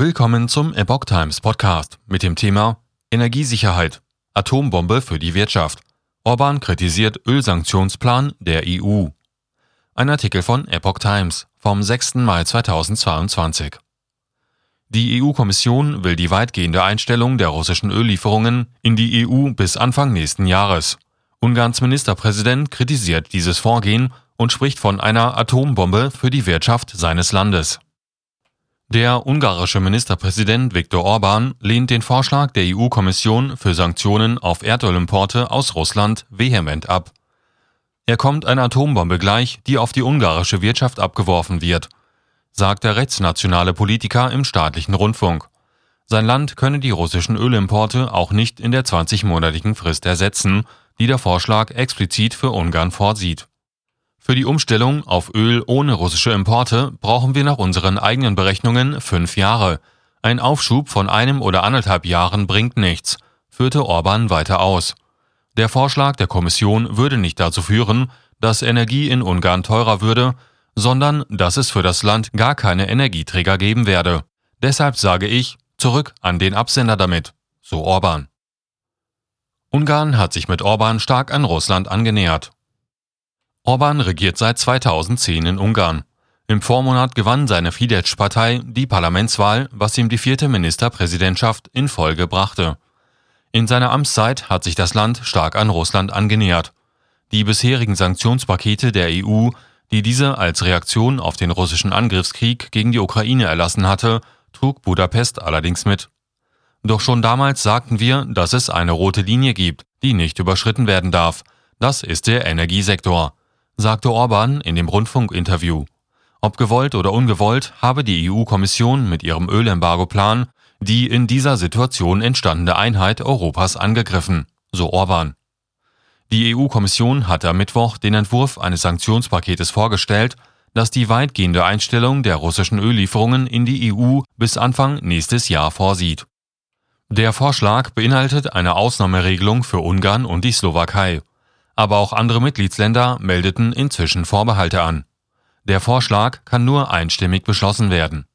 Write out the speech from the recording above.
Willkommen zum Epoch Times Podcast mit dem Thema Energiesicherheit. Atombombe für die Wirtschaft. Orban kritisiert Ölsanktionsplan der EU. Ein Artikel von Epoch Times vom 6. Mai 2022. Die EU-Kommission will die weitgehende Einstellung der russischen Öllieferungen in die EU bis Anfang nächsten Jahres. Ungarns Ministerpräsident kritisiert dieses Vorgehen und spricht von einer Atombombe für die Wirtschaft seines Landes. Der ungarische Ministerpräsident Viktor Orban lehnt den Vorschlag der EU-Kommission für Sanktionen auf Erdölimporte aus Russland vehement ab. Er kommt einer Atombombe gleich, die auf die ungarische Wirtschaft abgeworfen wird, sagt der rechtsnationale Politiker im staatlichen Rundfunk. Sein Land könne die russischen Ölimporte auch nicht in der 20-monatigen Frist ersetzen, die der Vorschlag explizit für Ungarn vorsieht. Für die Umstellung auf Öl ohne russische Importe brauchen wir nach unseren eigenen Berechnungen fünf Jahre. Ein Aufschub von einem oder anderthalb Jahren bringt nichts, führte Orban weiter aus. Der Vorschlag der Kommission würde nicht dazu führen, dass Energie in Ungarn teurer würde, sondern dass es für das Land gar keine Energieträger geben werde. Deshalb sage ich, zurück an den Absender damit, so Orban. Ungarn hat sich mit Orban stark an Russland angenähert. Orban regiert seit 2010 in Ungarn. Im Vormonat gewann seine Fidesz-Partei die Parlamentswahl, was ihm die vierte Ministerpräsidentschaft in Folge brachte. In seiner Amtszeit hat sich das Land stark an Russland angenähert. Die bisherigen Sanktionspakete der EU, die diese als Reaktion auf den russischen Angriffskrieg gegen die Ukraine erlassen hatte, trug Budapest allerdings mit. Doch schon damals sagten wir, dass es eine rote Linie gibt, die nicht überschritten werden darf. Das ist der Energiesektor sagte Orban in dem Rundfunkinterview. Ob gewollt oder ungewollt, habe die EU-Kommission mit ihrem Ölembargo-Plan die in dieser Situation entstandene Einheit Europas angegriffen, so Orban. Die EU-Kommission hatte am Mittwoch den Entwurf eines Sanktionspaketes vorgestellt, das die weitgehende Einstellung der russischen Öllieferungen in die EU bis Anfang nächstes Jahr vorsieht. Der Vorschlag beinhaltet eine Ausnahmeregelung für Ungarn und die Slowakei aber auch andere Mitgliedsländer meldeten inzwischen Vorbehalte an. Der Vorschlag kann nur einstimmig beschlossen werden